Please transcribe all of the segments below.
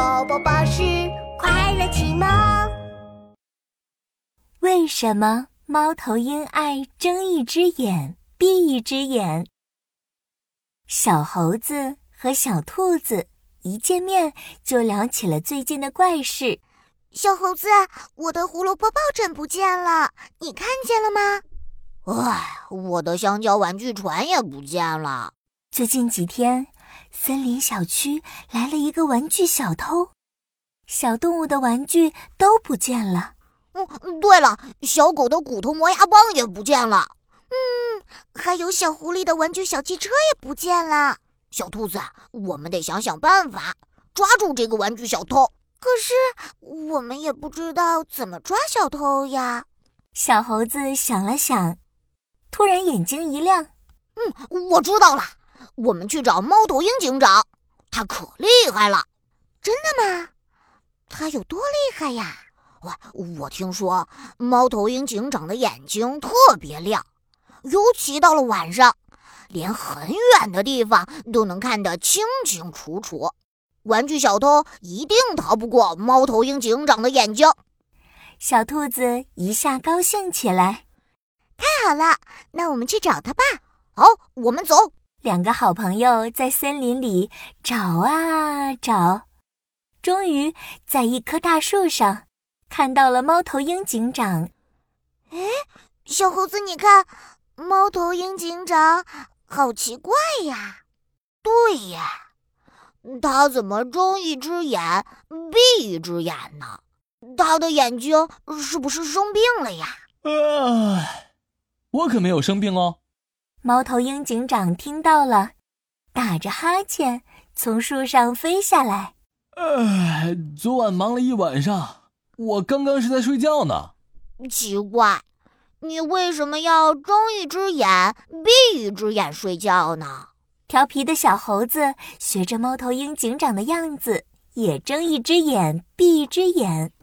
宝宝巴士快乐启蒙。为什么猫头鹰爱睁一只眼闭一只眼？小猴子和小兔子一见面就聊起了最近的怪事。小猴子，我的胡萝卜抱枕不见了，你看见了吗？哎，我的香蕉玩具船也不见了。最近几天，森林小区来了一个玩具小偷，小动物的玩具都不见了。嗯，对了，小狗的骨头磨牙棒也不见了。嗯，还有小狐狸的玩具小汽车也不见了。小兔子，我们得想想办法抓住这个玩具小偷。可是我们也不知道怎么抓小偷呀。小猴子想了想，突然眼睛一亮：“嗯，我知道了，我们去找猫头鹰警长，他可厉害了。”真的吗？他有多厉害呀？我，我听说猫头鹰警长的眼睛特别亮，尤其到了晚上，连很远的地方都能看得清清楚楚。玩具小偷一定逃不过猫头鹰警长的眼睛。小兔子一下高兴起来，太好了，那我们去找他吧。好，我们走。两个好朋友在森林里找啊找，终于在一棵大树上看到了猫头鹰警长。哎，小猴子，你看，猫头鹰警长好奇怪呀。对呀。他怎么睁一只眼闭一只眼呢？他的眼睛是不是生病了呀？唉，我可没有生病哦。猫头鹰警长听到了，打着哈欠从树上飞下来。唉，昨晚忙了一晚上，我刚刚是在睡觉呢。奇怪，你为什么要睁一只眼闭一只眼睡觉呢？调皮的小猴子学着猫头鹰警长的样子，也睁一只眼闭一只眼。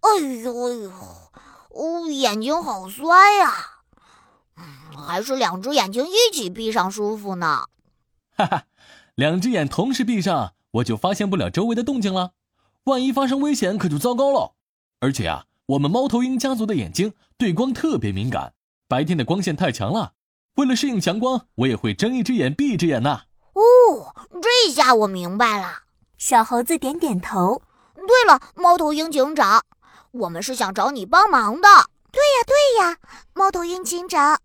哎呦呦，哦，眼睛好酸呀！嗯，还是两只眼睛一起闭上舒服呢。哈哈，两只眼同时闭上，我就发现不了周围的动静了。万一发生危险，可就糟糕了。而且啊，我们猫头鹰家族的眼睛对光特别敏感，白天的光线太强了。为了适应强光，我也会睁一只眼闭一只眼呐。哦，这下我明白了。小猴子点点头。对了，猫头鹰警长，我们是想找你帮忙的。对呀，对呀，猫头鹰警长，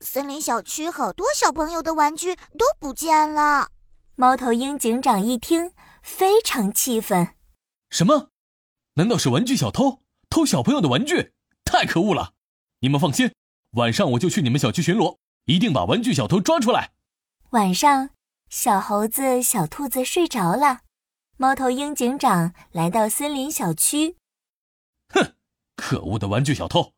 森林小区好多小朋友的玩具都不见了。猫头鹰警长一听，非常气愤。什么？难道是玩具小偷偷小朋友的玩具？太可恶了！你们放心，晚上我就去你们小区巡逻。一定把玩具小偷抓出来。晚上，小猴子、小兔子睡着了。猫头鹰警长来到森林小区。哼，可恶的玩具小偷！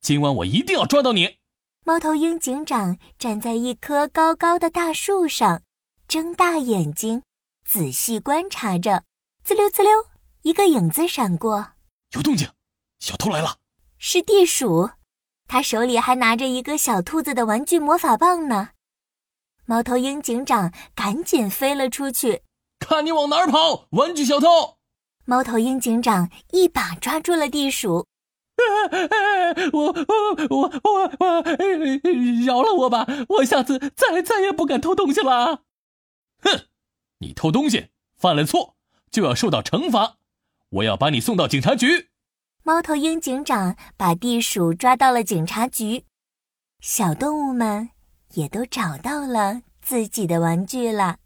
今晚我一定要抓到你。猫头鹰警长站在一棵高高的大树上，睁大眼睛，仔细观察着。滋溜滋溜，一个影子闪过。有动静，小偷来了。是地鼠。他手里还拿着一个小兔子的玩具魔法棒呢，猫头鹰警长赶紧飞了出去，看你往哪儿跑，玩具小偷！猫头鹰警长一把抓住了地鼠，我我我我饶了我吧，我下次再再也不敢偷东西了。哼，你偷东西犯了错就要受到惩罚，我要把你送到警察局。猫头鹰警长把地鼠抓到了警察局，小动物们也都找到了自己的玩具了。